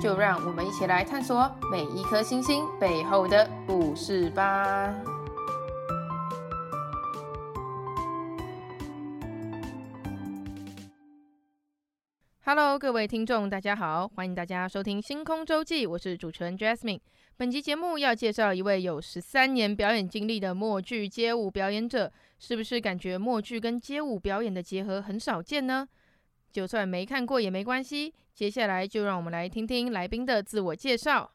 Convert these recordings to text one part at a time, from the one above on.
就让我们一起来探索每一颗星星背后的故事吧。Hello，各位听众，大家好，欢迎大家收听《星空周记》，我是主持人 Jasmine。本集节目要介绍一位有十三年表演经历的默剧街舞表演者，是不是感觉默剧跟街舞表演的结合很少见呢？就算没看过也没关系。接下来就让我们来听听来宾的自我介绍。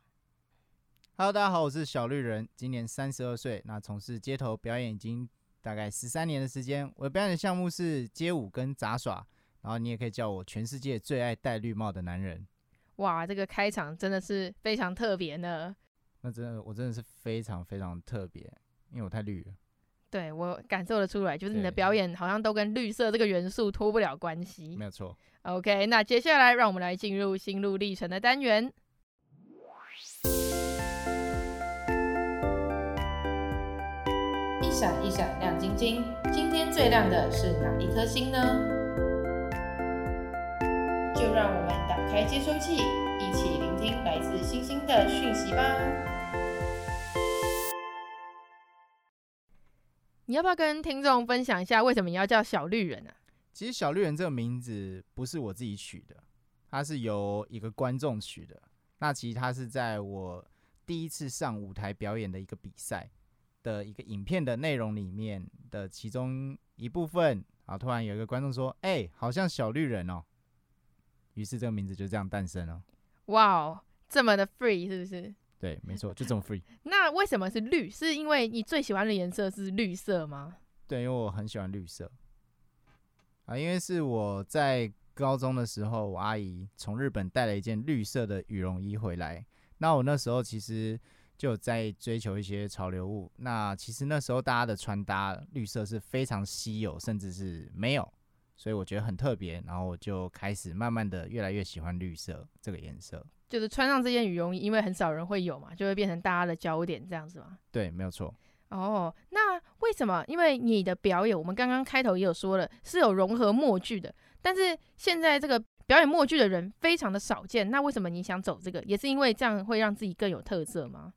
Hello，大家好，我是小绿人，今年三十二岁。那从事街头表演已经大概十三年的时间。我的表演项目是街舞跟杂耍，然后你也可以叫我全世界最爱戴绿帽的男人。哇，这个开场真的是非常特别呢。那真的，我真的是非常非常特别，因为我太绿了。对，我感受得出来，就是你的表演好像都跟绿色这个元素脱不了关系。没有错。OK，那接下来让我们来进入心路历程的单元。一闪一闪亮晶晶，今天最亮的是哪一颗星呢？就让我们打开接收器，一起聆听来自星星的讯息吧。你要不要跟听众分享一下，为什么你要叫小绿人呢、啊？其实小绿人这个名字不是我自己取的，它是由一个观众取的。那其实它是在我第一次上舞台表演的一个比赛的一个影片的内容里面的其中一部分啊，突然有一个观众说：“哎、欸，好像小绿人哦。”于是这个名字就这样诞生了。哇哦，这么的 free 是不是？对，没错，就这么 free。那为什么是绿？是因为你最喜欢的颜色是绿色吗？对，因为我很喜欢绿色。啊，因为是我在高中的时候，我阿姨从日本带了一件绿色的羽绒衣回来。那我那时候其实就在追求一些潮流物。那其实那时候大家的穿搭绿色是非常稀有，甚至是没有，所以我觉得很特别。然后我就开始慢慢的越来越喜欢绿色这个颜色。就是穿上这件羽绒衣，因为很少人会有嘛，就会变成大家的焦点，这样子嘛？对，没有错。哦，那为什么？因为你的表演，我们刚刚开头也有说了，是有融合默剧的。但是现在这个表演默剧的人非常的少见，那为什么你想走这个？也是因为这样会让自己更有特色吗？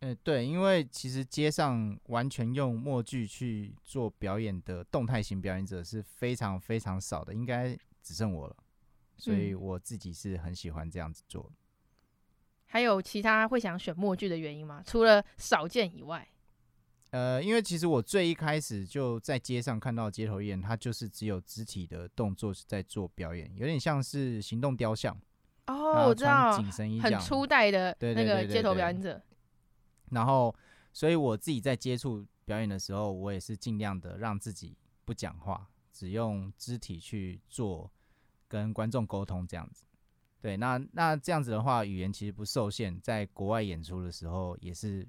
嗯、欸，对，因为其实街上完全用默剧去做表演的动态型表演者是非常非常少的，应该只剩我了。所以我自己是很喜欢这样子做。嗯、还有其他会想选默剧的原因吗？除了少见以外？呃，因为其实我最一开始就在街上看到街头艺人，他就是只有肢体的动作是在做表演，有点像是行动雕像。哦，我知道，紧身衣很初代的那个街头表演者。然后，所以我自己在接触表演的时候，我也是尽量的让自己不讲话，只用肢体去做跟观众沟通这样子。对，那那这样子的话，语言其实不受限，在国外演出的时候也是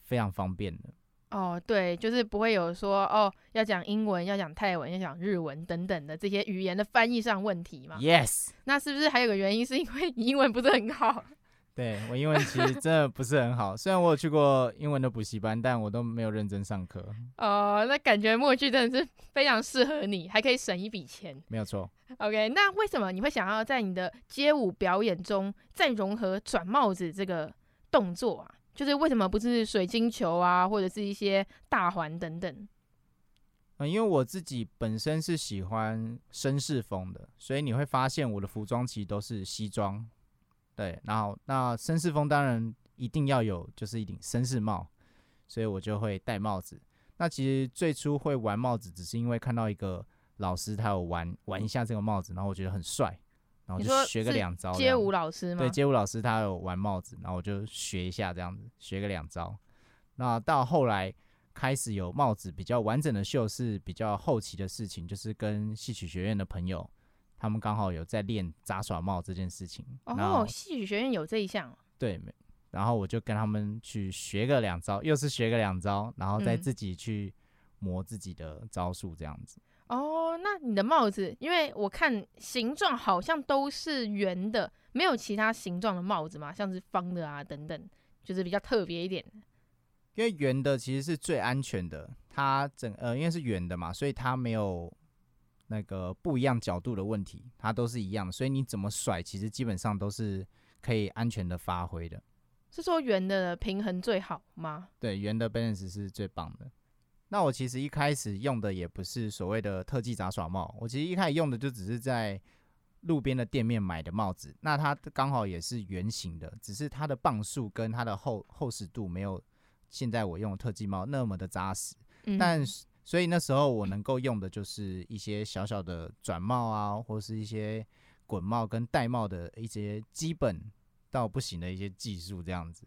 非常方便的。哦，对，就是不会有说哦，要讲英文，要讲泰文，要讲日文等等的这些语言的翻译上问题嘛。Yes，那是不是还有个原因，是因为你英文不是很好？对，我英文其实真的不是很好，虽然我有去过英文的补习班，但我都没有认真上课。哦，那感觉默剧真的是非常适合你，还可以省一笔钱。没有错。OK，那为什么你会想要在你的街舞表演中再融合转帽子这个动作啊？就是为什么不是水晶球啊，或者是一些大环等等？嗯，因为我自己本身是喜欢绅士风的，所以你会发现我的服装其实都是西装。对，然后那绅士风当然一定要有，就是一顶绅士帽，所以我就会戴帽子。那其实最初会玩帽子，只是因为看到一个老师他有玩玩一下这个帽子，然后我觉得很帅。然后就学个两招。街舞老师吗？对，街舞老师他有玩帽子，然后我就学一下这样子，学个两招。那到后来开始有帽子比较完整的秀是比较后期的事情，就是跟戏曲学院的朋友他们刚好有在练杂耍帽这件事情。哦，戏曲学院有这一项。对，然后我就跟他们去学个两招，又是学个两招，然后再自己去磨自己的招数，这样子。嗯。哦，那你的帽子，因为我看形状好像都是圆的，没有其他形状的帽子嘛，像是方的啊等等，就是比较特别一点。因为圆的其实是最安全的，它整呃因为是圆的嘛，所以它没有那个不一样角度的问题，它都是一样，所以你怎么甩，其实基本上都是可以安全的发挥的。是说圆的平衡最好吗？对，圆的 balance 是最棒的。那我其实一开始用的也不是所谓的特技杂耍帽，我其实一开始用的就只是在路边的店面买的帽子，那它刚好也是圆形的，只是它的磅数跟它的厚厚实度没有。现在我用的特技帽那么的扎实，嗯、但所以那时候我能够用的就是一些小小的转帽啊，或是一些滚帽跟戴帽的一些基本到不行的一些技术这样子。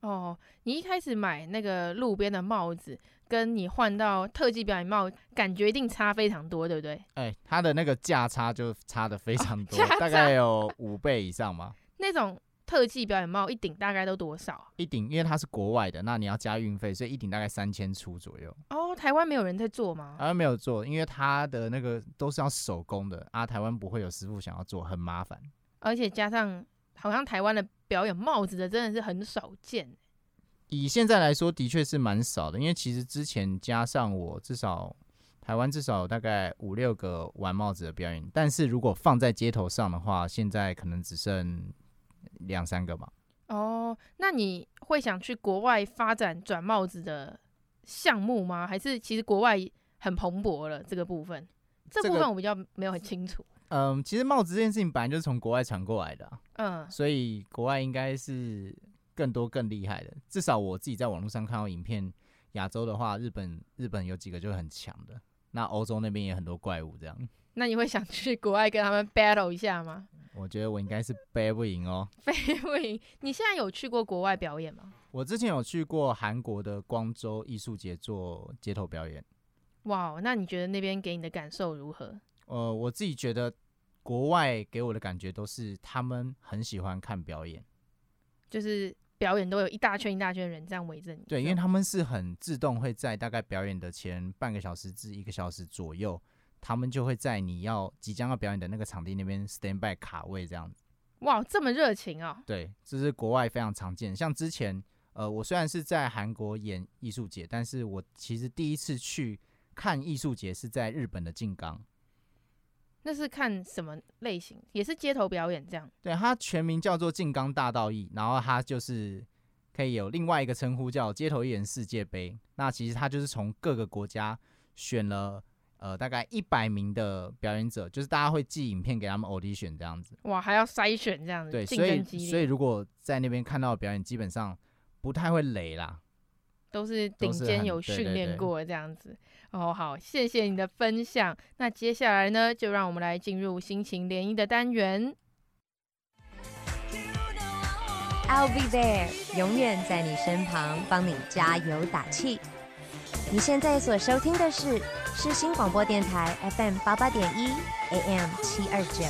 哦，你一开始买那个路边的帽子，跟你换到特技表演帽，感觉一定差非常多，对不对？哎，它的那个价差就差的非常多，哦、大概有五倍以上嘛。那种。特技表演帽一顶大概都多少？一顶，因为它是国外的，那你要加运费，所以一顶大概三千出左右。哦，台湾没有人在做吗？台湾没有做，因为它的那个都是要手工的啊，台湾不会有师傅想要做，很麻烦。而且加上，好像台湾的表演帽子的真的是很少见。以现在来说，的确是蛮少的，因为其实之前加上我，至少台湾至少有大概五六个玩帽子的表演，但是如果放在街头上的话，现在可能只剩。两三个吧。哦，那你会想去国外发展转帽子的项目吗？还是其实国外很蓬勃了这个部分？这部分我比较没有很清楚。嗯，其实帽子这件事情本来就是从国外传过来的啊。嗯，所以国外应该是更多更厉害的。至少我自己在网络上看到影片，亚洲的话，日本日本有几个就很强的。那欧洲那边也很多怪物这样。那你会想去国外跟他们 battle 一下吗？我觉得我应该是背不赢哦，背不赢。你现在有去过国外表演吗？我之前有去过韩国的光州艺术节做街头表演。哇，那你觉得那边给你的感受如何？呃，我自己觉得国外给我的感觉都是他们很喜欢看表演，就是表演都有一大圈一大圈的人这样围着你。对，因为他们是很自动会在大概表演的前半个小时至一个小时左右。他们就会在你要即将要表演的那个场地那边 stand by 卡位这样子。哇，这么热情哦！对，这是国外非常常见。像之前，呃，我虽然是在韩国演艺术节，但是我其实第一次去看艺术节是在日本的静冈。那是看什么类型？也是街头表演这样？对，它全名叫做静冈大道艺，然后它就是可以有另外一个称呼叫街头艺人世界杯。那其实它就是从各个国家选了。呃，大概一百名的表演者，就是大家会寄影片给他们 audition 这样子。哇，还要筛选这样子，对，所以所以如果在那边看到的表演，基本上不太会雷啦，都是顶尖有训练过这样子。哦，好，谢谢你的分享。那接下来呢，就让我们来进入心情联谊的单元。I'll be there，永远在你身旁，帮你加油打气。你现在所收听的是世新广播电台 FM 八八点一 AM 七二九，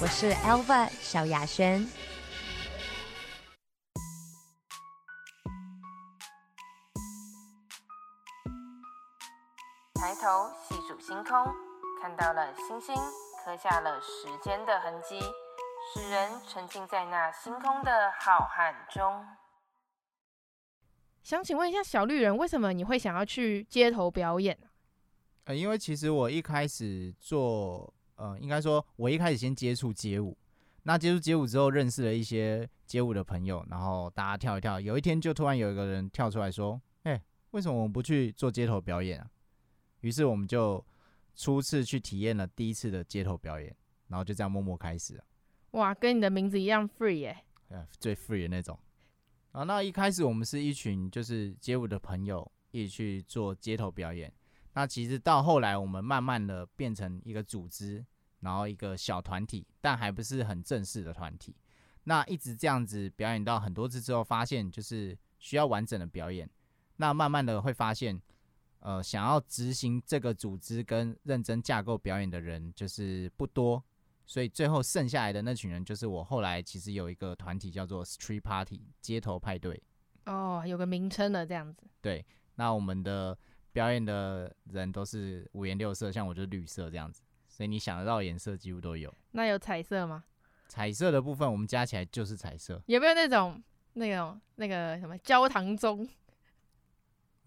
我是 Alva 小雅轩。抬头细数星空，看到了星星，刻下了时间的痕迹，使人沉浸在那星空的浩瀚中。想请问一下小绿人，为什么你会想要去街头表演？呃，因为其实我一开始做，呃，应该说，我一开始先接触街舞。那接触街舞之后，认识了一些街舞的朋友，然后大家跳一跳。有一天，就突然有一个人跳出来说：“哎，为什么我们不去做街头表演啊？”于是我们就初次去体验了第一次的街头表演，然后就这样默默开始了。哇，跟你的名字一样 free 耶！呃，最 free 的那种。啊，那一开始我们是一群就是街舞的朋友一起去做街头表演。那其实到后来，我们慢慢的变成一个组织，然后一个小团体，但还不是很正式的团体。那一直这样子表演到很多次之后，发现就是需要完整的表演。那慢慢的会发现，呃想要执行这个组织跟认真架构表演的人就是不多，所以最后剩下来的那群人就是我后来其实有一个团体叫做 Street Party 街头派对。哦，有个名称了这样子。对，那我们的表演的人都是五颜六色，像我就是绿色这样子，所以你想得到颜色几乎都有。那有彩色吗？彩色的部分我们加起来就是彩色。有没有那种那种那个什么焦糖棕？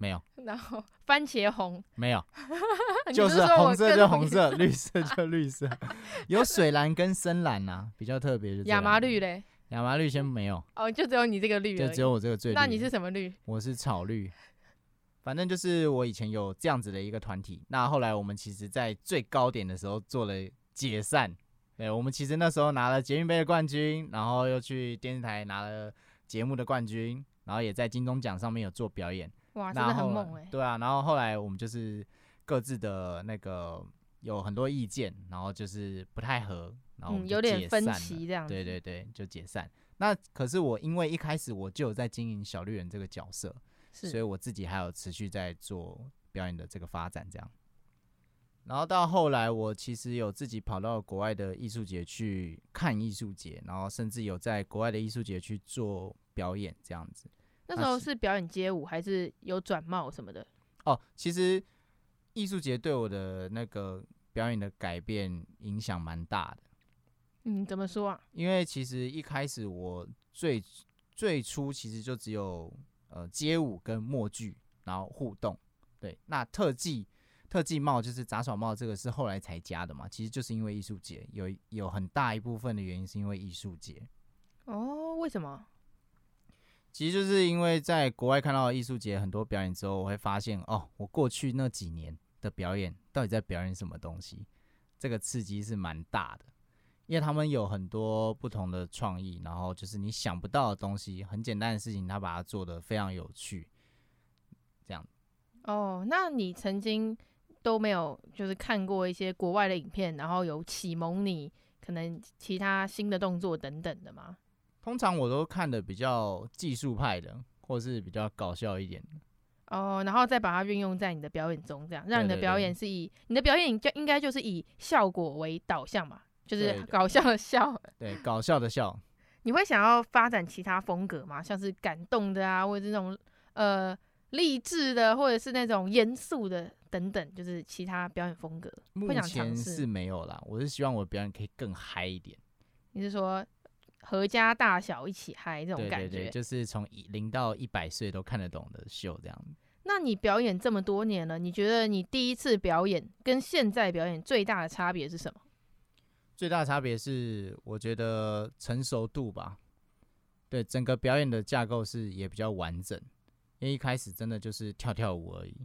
没有。然后番茄红？没有。就是红色就红色，绿色就绿色。有水蓝跟深蓝啊，比较特别的。亚麻绿嘞？亚麻绿先没有哦，就只有你这个绿，就只有我这个最绿。那你是什么绿？我是草绿。反正就是我以前有这样子的一个团体，那后来我们其实，在最高点的时候做了解散。对，我们其实那时候拿了捷运杯的冠军，然后又去电视台拿了节目的冠军，然后也在金钟奖上面有做表演。哇，真的很猛哎！对啊，然后后来我们就是各自的那个有很多意见，然后就是不太合。然后有点分歧这样，对对对，就解散。那可是我因为一开始我就有在经营小绿人这个角色，所以我自己还有持续在做表演的这个发展这样。然后到后来，我其实有自己跑到国外的艺术节去看艺术节，然后甚至有在国外的艺术节去做表演这样子。那时候是表演街舞还是有转帽什么的？哦，其实艺术节对我的那个表演的改变影响蛮大的。嗯，怎么说啊？因为其实一开始我最最初其实就只有呃街舞跟默剧，然后互动。对，那特技特技帽就是杂耍帽，这个是后来才加的嘛。其实就是因为艺术节有有很大一部分的原因是因为艺术节。哦，为什么？其实就是因为在国外看到艺术节很多表演之后，我会发现哦，我过去那几年的表演到底在表演什么东西？这个刺激是蛮大的。因为他们有很多不同的创意，然后就是你想不到的东西，很简单的事情，他把它做得非常有趣，这样。哦，那你曾经都没有就是看过一些国外的影片，然后有启蒙你可能其他新的动作等等的吗？通常我都看的比较技术派的，或是比较搞笑一点的。哦，然后再把它运用在你的表演中，这样让你的表演是以你的表演就应该就是以效果为导向嘛。就是搞笑的笑，对，对，搞笑的笑。你会想要发展其他风格吗？像是感动的啊，或者是那种呃励志的，或者是那种严肃的等等，就是其他表演风格。目前是没有啦，我是希望我的表演可以更嗨一点。你是说阖家大小一起嗨这种感觉？对对对，就是从零到一百岁都看得懂的秀这样。那你表演这么多年了，你觉得你第一次表演跟现在表演最大的差别是什么？最大的差别是，我觉得成熟度吧。对，整个表演的架构是也比较完整，因为一开始真的就是跳跳舞而已。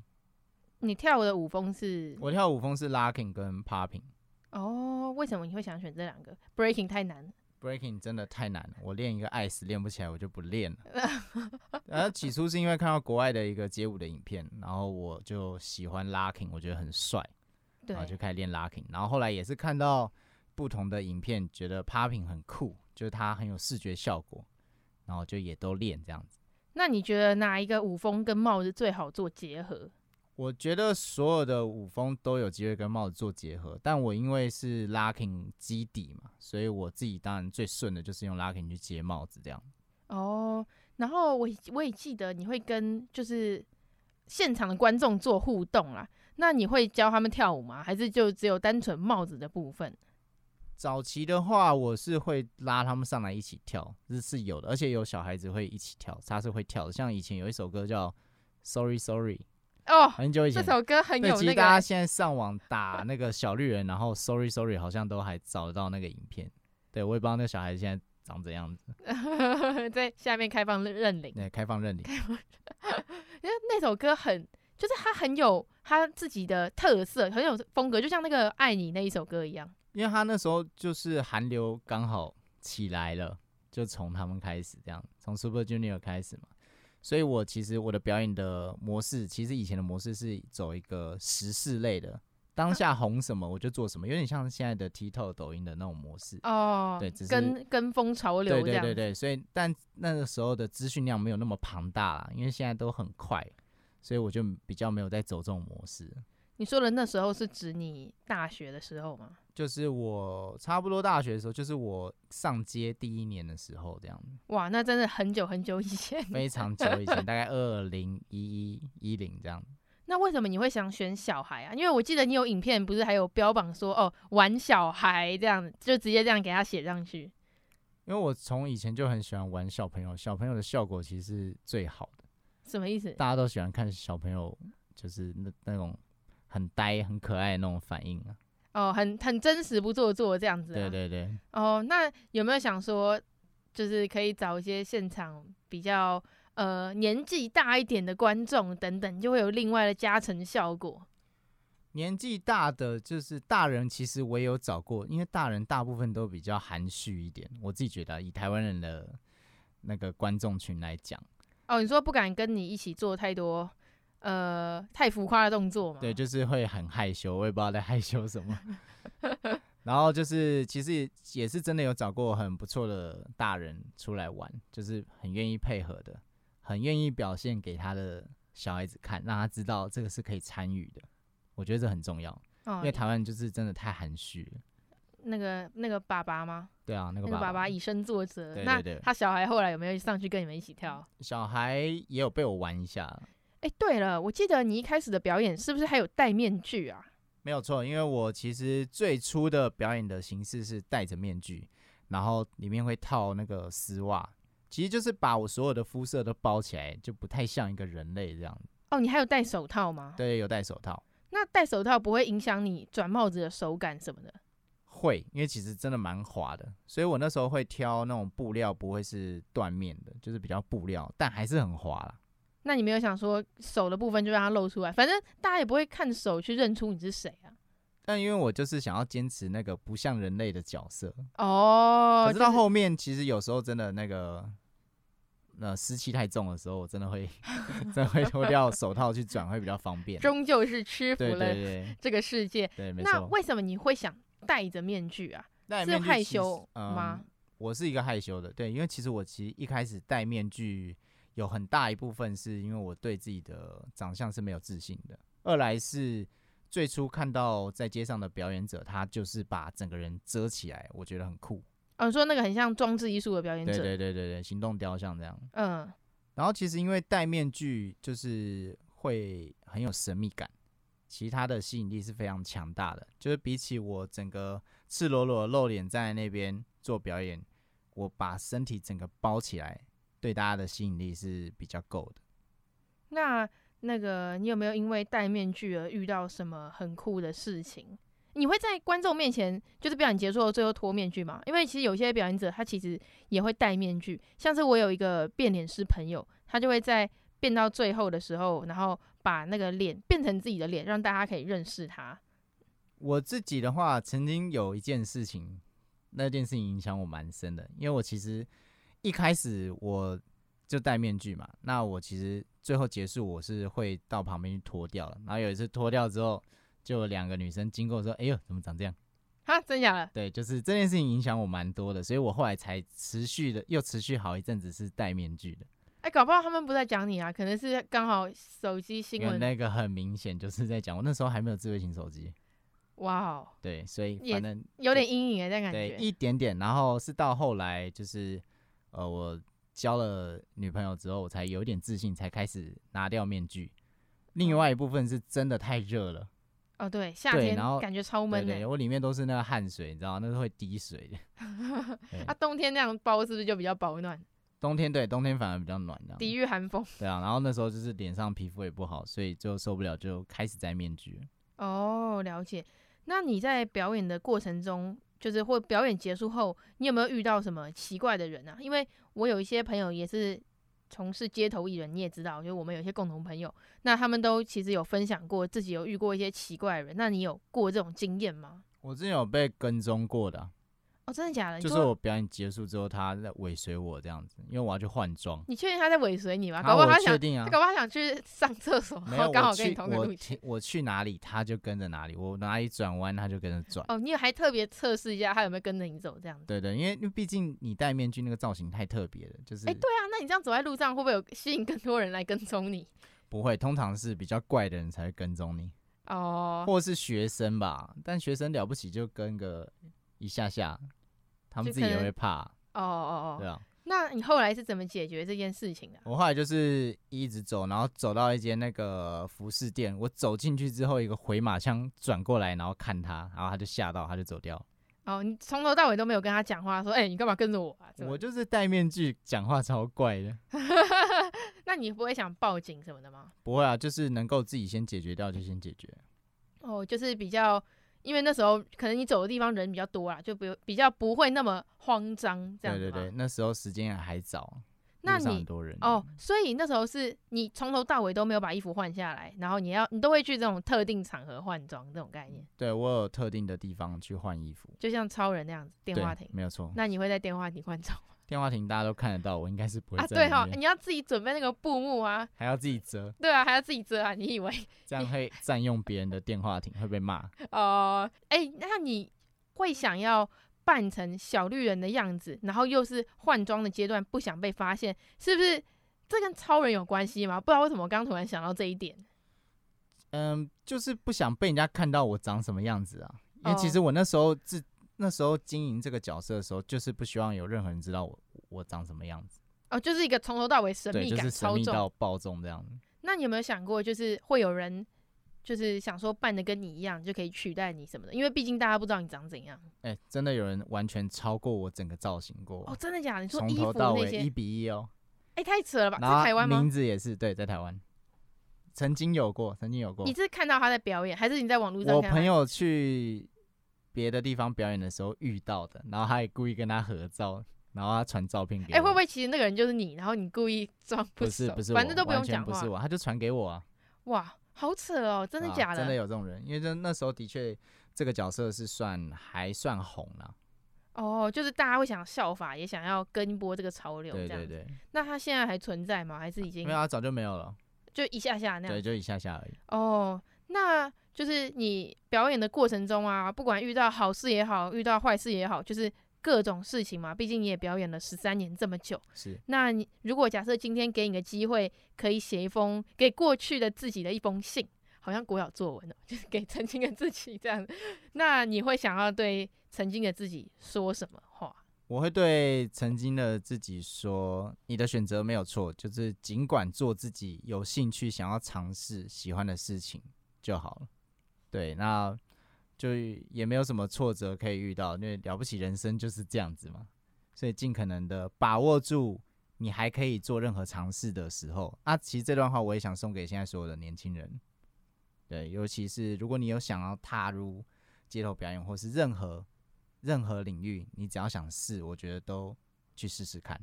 你跳舞的舞风是？我跳舞风是 locking 跟 popping。哦，为什么你会想选这两个？breaking 太难。Breaking 真的太难了，我练一个 ice 练不起来，我就不练了。然后起初是因为看到国外的一个街舞的影片，然后我就喜欢 locking，我觉得很帅，然后就开始练 locking。然后后来也是看到。不同的影片觉得 popping 很酷，就是它很有视觉效果，然后就也都练这样子。那你觉得哪一个舞风跟帽子最好做结合？我觉得所有的舞风都有机会跟帽子做结合，但我因为是 locking 基底嘛，所以我自己当然最顺的就是用 locking 去接帽子这样。哦，然后我我也记得你会跟就是现场的观众做互动啦，那你会教他们跳舞吗？还是就只有单纯帽子的部分？早期的话，我是会拉他们上来一起跳，这是有的，而且有小孩子会一起跳，他是会跳的。像以前有一首歌叫《Sorry Sorry》哦，很久以前这首歌很有那个。其实大家现在上网打那个小绿人，然后《Sorry Sorry》好像都还找得到那个影片。对，我也不知道那个小孩现在长怎样子。在下面开放认领。对，开放认领。因为那首歌很，就是他很有他自己的特色，很有风格，就像那个《爱你》那一首歌一样。因为他那时候就是韩流刚好起来了，就从他们开始这样，从 Super Junior 开始嘛，所以我其实我的表演的模式，其实以前的模式是走一个时事类的，当下红什么我就做什么，有点像现在的 TikTok、抖音的那种模式哦，对，只是跟跟风潮流对对对对，所以但那个时候的资讯量没有那么庞大啦，因为现在都很快，所以我就比较没有在走这种模式。你说的那时候是指你大学的时候吗？就是我差不多大学的时候，就是我上街第一年的时候，这样。哇，那真的很久很久以前，非常久以前，大概二零一一一零这样。那为什么你会想选小孩啊？因为我记得你有影片，不是还有标榜说哦，玩小孩这样，就直接这样给他写上去。因为我从以前就很喜欢玩小朋友，小朋友的效果其实是最好的。什么意思？大家都喜欢看小朋友，就是那那种。很呆、很可爱的那种反应啊！哦，很很真实，不做作这样子。对对对。哦，那有没有想说，就是可以找一些现场比较呃年纪大一点的观众等等，就会有另外的加成效果？年纪大的就是大人，其实我也有找过，因为大人大部分都比较含蓄一点。我自己觉得，以台湾人的那个观众群来讲，哦，你说不敢跟你一起做太多。呃，太浮夸的动作嘛？对，就是会很害羞，我也不知道在害羞什么。然后就是，其实也是真的有找过很不错的大人出来玩，就是很愿意配合的，很愿意表现给他的小孩子看，让他知道这个是可以参与的。我觉得这很重要，哦、因为台湾就是真的太含蓄了。那个那个爸爸吗？对啊，那个爸爸，以身作则。对对对。那他小孩后来有没有上去跟你们一起跳？小孩也有被我玩一下。哎，对了，我记得你一开始的表演是不是还有戴面具啊？没有错，因为我其实最初的表演的形式是戴着面具，然后里面会套那个丝袜，其实就是把我所有的肤色都包起来，就不太像一个人类这样。哦，你还有戴手套吗？对，有戴手套。那戴手套不会影响你转帽子的手感什么的？会，因为其实真的蛮滑的，所以我那时候会挑那种布料不会是缎面的，就是比较布料，但还是很滑啦。那你没有想说手的部分就让它露出来，反正大家也不会看手去认出你是谁啊。但因为我就是想要坚持那个不像人类的角色哦。可是到后面其实有时候真的那个那湿气太重的时候，我真的会 真的会脱掉手套去转，会比较方便。终究是屈服了这个世界。对，没错。那为什么你会想戴着面具啊？是害羞吗？嗯，我是一个害羞的，对，因为其实我其实一开始戴面具。有很大一部分是因为我对自己的长相是没有自信的，二来是最初看到在街上的表演者，他就是把整个人遮起来，我觉得很酷。嗯、哦，说那个很像装置艺术的表演者，对对对对对，行动雕像这样。嗯，然后其实因为戴面具就是会很有神秘感，其他的吸引力是非常强大的，就是比起我整个赤裸裸露脸在那边做表演，我把身体整个包起来。对大家的吸引力是比较够的。那那个，你有没有因为戴面具而遇到什么很酷的事情？你会在观众面前，就是表演结束后最后脱面具吗？因为其实有些表演者他其实也会戴面具，像是我有一个变脸师朋友，他就会在变到最后的时候，然后把那个脸变成自己的脸，让大家可以认识他。我自己的话，曾经有一件事情，那件事情影响我蛮深的，因为我其实。一开始我就戴面具嘛，那我其实最后结束我是会到旁边去脱掉了。然后有一次脱掉之后，就有两个女生经过说：“哎呦，怎么长这样？”哈，真假的？对，就是这件事情影响我蛮多的，所以我后来才持续的又持续好一阵子是戴面具的。哎、欸，搞不好他们不在讲你啊，可能是刚好手机新闻那个很明显就是在讲我，那时候还没有智慧型手机。哇哦，对，所以反正有点阴影哎，这感觉对一点点。然后是到后来就是。呃，我交了女朋友之后，我才有点自信，才开始拿掉面具。另外一部分是真的太热了。哦，对，夏天然后感觉超闷的。对，我里面都是那个汗水，你知道，那是会滴水的。啊，冬天那样包是不是就比较保暖？冬天对，冬天反而比较暖，抵御寒风。对啊，然后那时候就是脸上皮肤也不好，所以就受不了，就开始摘面具。哦，了解。那你在表演的过程中，就是或表演结束后，你有没有遇到什么奇怪的人啊？因为我有一些朋友也是从事街头艺人，你也知道，就我们有一些共同朋友，那他们都其实有分享过自己有遇过一些奇怪的人。那你有过这种经验吗？我之前有被跟踪过的。哦，真的假的？就是我表演结束之后，他在尾随我这样子，因为我要去换装。你确定他在尾随你吗？搞不好他想，定啊、他搞不好他想去上厕所，然后刚好跟你同个路线。我去哪里，他就跟着哪里；我哪里转弯，他就跟着转。哦，你有还特别测试一下他有没有跟着你走这样子？对对，因为因为毕竟你戴面具那个造型太特别了，就是。哎、欸，对啊，那你这样走在路上会不会有吸引更多人来跟踪你？不会，通常是比较怪的人才会跟踪你。哦，或是学生吧，但学生了不起就跟个一下下，他们自己也会怕。哦哦哦，对啊。那你后来是怎么解决这件事情的？我后来就是一直走，然后走到一间那个服饰店，我走进去之后，一个回马枪转过来，然后看他，然后他就吓到，他就走掉。哦，你从头到尾都没有跟他讲话，说，哎、欸，你干嘛跟着我啊？我就是戴面具，讲话超怪的。那你不会想报警什么的吗？不会啊，就是能够自己先解决掉就先解决。哦，就是比较，因为那时候可能你走的地方人比较多啦，就不比较不会那么慌张这样子。对对对，那时候时间还早。那你哦，所以那时候是你从头到尾都没有把衣服换下来，然后你要你都会去这种特定场合换装这种概念。对，我有特定的地方去换衣服，就像超人那样子，电话亭。没有错。那你会在电话亭换装吗？电话亭大家都看得到，我应该是不会啊。对哈、哦，你要自己准备那个布幕啊，还要自己遮。对啊，还要自己遮啊，你以为这样会占用别人的电话亭会被骂？哦，哎、欸，那你会想要？扮成小绿人的样子，然后又是换装的阶段，不想被发现，是不是？这跟超人有关系吗？不知道为什么我刚突然想到这一点。嗯，就是不想被人家看到我长什么样子啊。因为其实我那时候自那时候经营这个角色的时候，就是不希望有任何人知道我我长什么样子。哦，就是一个从头到尾神秘感超重，就是神秘到爆重这样子。那你有没有想过，就是会有人？就是想说扮的跟你一样就可以取代你什么的，因为毕竟大家不知道你长怎样。哎、欸，真的有人完全超过我整个造型过哦？真的假的？你说从头到尾一比一哦？哎、欸，太扯了吧？在台湾吗？名字也是对，在台湾曾经有过，曾经有过。你是看到他在表演，还是你在网络上？我朋友去别的地方表演的时候遇到的，然后他也故意跟他合照，然后他传照片给我。哎、欸，会不会其实那个人就是你？然后你故意 装不是不是，反正都不用讲话。不是我，他就传给我啊。哇。好扯哦，真的假的？啊、真的有这种人，因为这那时候的确这个角色是算还算红了。哦，就是大家会想效法，也想要跟一波这个潮流。对对对。那他现在还存在吗？还是已经？没有啊，早就没有了。就一下下那样。对，就一下下而已。哦，那就是你表演的过程中啊，不管遇到好事也好，遇到坏事也好，就是。各种事情嘛，毕竟你也表演了十三年这么久。是，那你如果假设今天给你个机会，可以写一封给过去的自己的一封信，好像国小作文哦，就是给曾经的自己这样。那你会想要对曾经的自己说什么话？我会对曾经的自己说：你的选择没有错，就是尽管做自己有兴趣、想要尝试、喜欢的事情就好了。对，那。就也没有什么挫折可以遇到，因为了不起人生就是这样子嘛，所以尽可能的把握住你还可以做任何尝试的时候啊。其实这段话我也想送给现在所有的年轻人，对，尤其是如果你有想要踏入街头表演或是任何任何领域，你只要想试，我觉得都去试试看。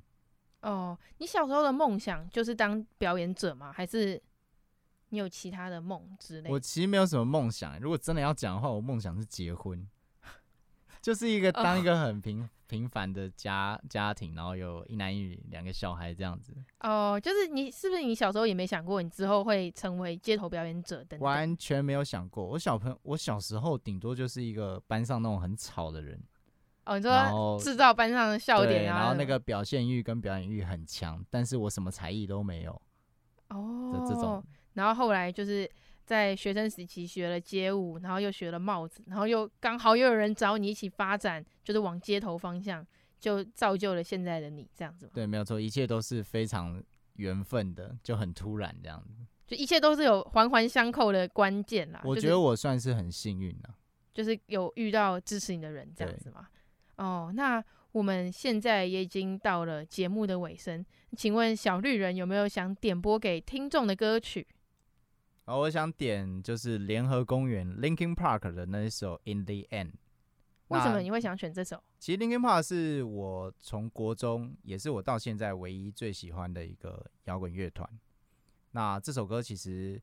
哦，你小时候的梦想就是当表演者吗？还是？你有其他的梦之类的？我其实没有什么梦想。如果真的要讲的话，我梦想是结婚，就是一个当一个很平、oh. 平凡的家家庭，然后有一男一女两个小孩这样子。哦，oh, 就是你是不是你小时候也没想过你之后会成为街头表演者等等？完全没有想过。我小朋友，我小时候顶多就是一个班上那种很吵的人。哦，你说制造班上的笑点啊？然后那个表现欲跟表演欲很强，但是我什么才艺都没有。哦，oh. 这种。然后后来就是在学生时期学了街舞，然后又学了帽子，然后又刚好又有人找你一起发展，就是往街头方向，就造就了现在的你这样子。对，没有错，一切都是非常缘分的，就很突然这样子。就一切都是有环环相扣的关键啦。我觉得我算是很幸运了，就是有遇到支持你的人这样子嘛。哦，那我们现在也已经到了节目的尾声，请问小绿人有没有想点播给听众的歌曲？然后我想点就是联合公园 Linkin Park 的那一首 In the End。为什么你会想选这首？其实 Linkin Park 是我从国中，也是我到现在唯一最喜欢的一个摇滚乐团。那这首歌其实，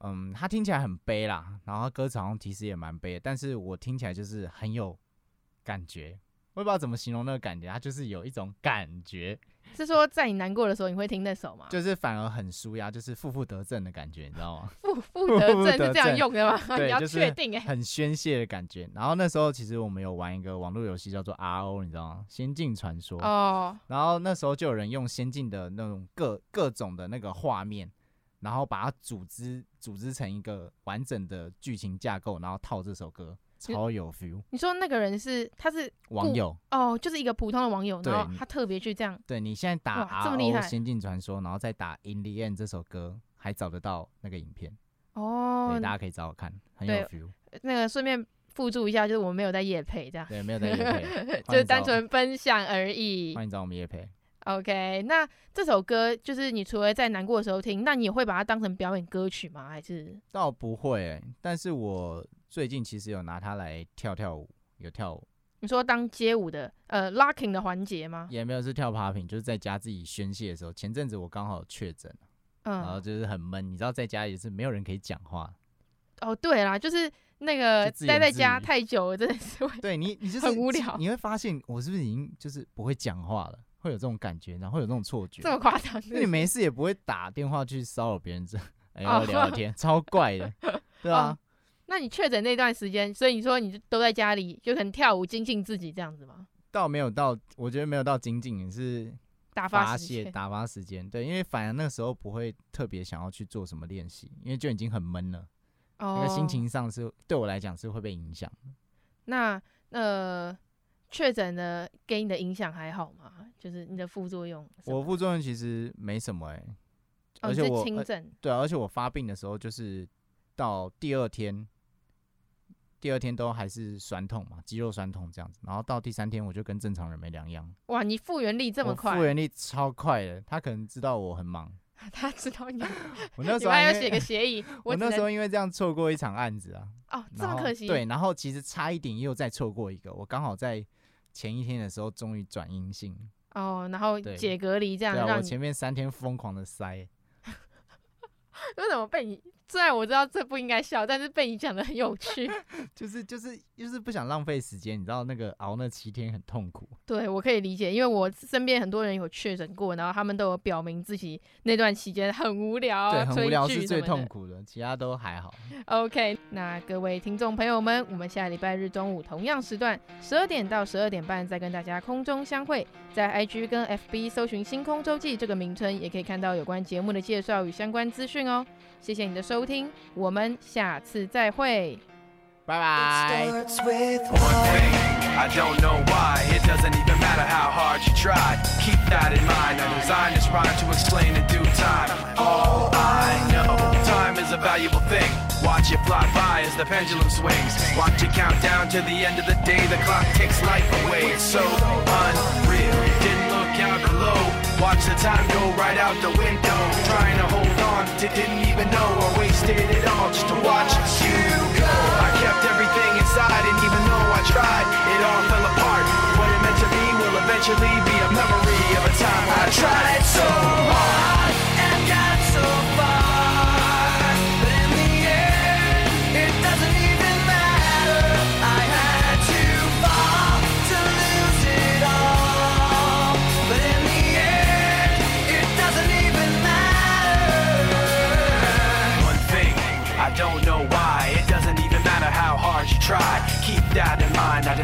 嗯，它听起来很悲啦，然后歌词好像其实也蛮悲的，但是我听起来就是很有感觉。我也不知道怎么形容那个感觉，它就是有一种感觉。是说在你难过的时候你会听那首吗？就是反而很舒压，就是负负得正的感觉，你知道吗？负负得正是这样用的吗？你要确定哎，很宣泄的感觉。然后那时候其实我们有玩一个网络游戏叫做 RO，你知道吗？仙境传说哦。然后那时候就有人用仙境的那种各各种的那个画面，然后把它组织组织成一个完整的剧情架构，然后套这首歌，超有 feel。你说那个人是他是网友哦，就是一个普通的网友，然后他特别去这样。对，你现在打这么厉害 RO 仙境传说，然后再打 In the End 这首歌，还找得到那个影片哦，对，大家可以找我看，很有 feel。那个顺便附注一下，就是我们没有在夜配这样，对，没有在夜配，就是单纯分享而已。欢迎找我们夜配。OK，那这首歌就是你除了在难过的时候听，那你也会把它当成表演歌曲吗？还是？倒不会、欸，但是我最近其实有拿它来跳跳舞，有跳舞。你说当街舞的呃 locking 的环节吗？也没有，是跳 popping，就是在家自己宣泄的时候。前阵子我刚好确诊，嗯，然后就是很闷，你知道在家也是没有人可以讲话。哦，对啦，就是那个待在家太久了，真的是会对你，你就是很无聊。你会发现我是不是已经就是不会讲话了？会有这种感觉，然后会有这种错觉，这么夸张？因为你没事也不会打电话去骚扰别人，这哎呀聊聊天，超怪的，对啊。哦、那你确诊那段时间，所以你说你都在家里就可能跳舞精进自己这样子吗？倒没有到，我觉得没有到精进，也是打发泄、打发时间。对，因为反而那个时候不会特别想要去做什么练习，因为就已经很闷了。哦，那个心情上是对我来讲是会被影响。那呃。确诊的给你的影响还好吗？就是你的副作用？我副作用其实没什么哎、欸，哦、而且我轻症、呃。对啊，而且我发病的时候就是到第二天，第二天都还是酸痛嘛，肌肉酸痛这样子，然后到第三天我就跟正常人没两样。哇，你复原力这么快？复原力超快的，他可能知道我很忙。他知道你，我那时候还要写个协议。我那时候因为这样错过一场案子啊。哦，这么可惜。对，然后其实差一点又再错过一个，我刚好在。前一天的时候，终于转阴性哦，然后解隔离这样让。对啊，我前面三天疯狂的塞，为什么被你？虽然我知道这不应该笑，但是被你讲的很有趣。就是就是就是不想浪费时间，你知道那个熬那七天很痛苦。对，我可以理解，因为我身边很多人有确诊过，然后他们都有表明自己那段期间很无聊，对，很无聊是最痛苦的，其他都还好。OK，那各位听众朋友们，我们下礼拜日中午同样时段十二点到十二点半再跟大家空中相会，在 IG 跟 FB 搜寻“星空周记”这个名称，也可以看到有关节目的介绍与相关资讯哦。谢谢你的收听，我们下次再会，拜拜。I don't know why, it doesn't even matter how hard you try. Keep that in mind, I designed this rhyme to explain in due time. All I know, time is a valuable thing. Watch it fly by as the pendulum swings. Watch it count down to the end of the day, the clock takes life away. It's so unreal, didn't look out below. Watch the time go right out the window. Trying to hold on to didn't even know I wasted.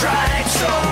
tried so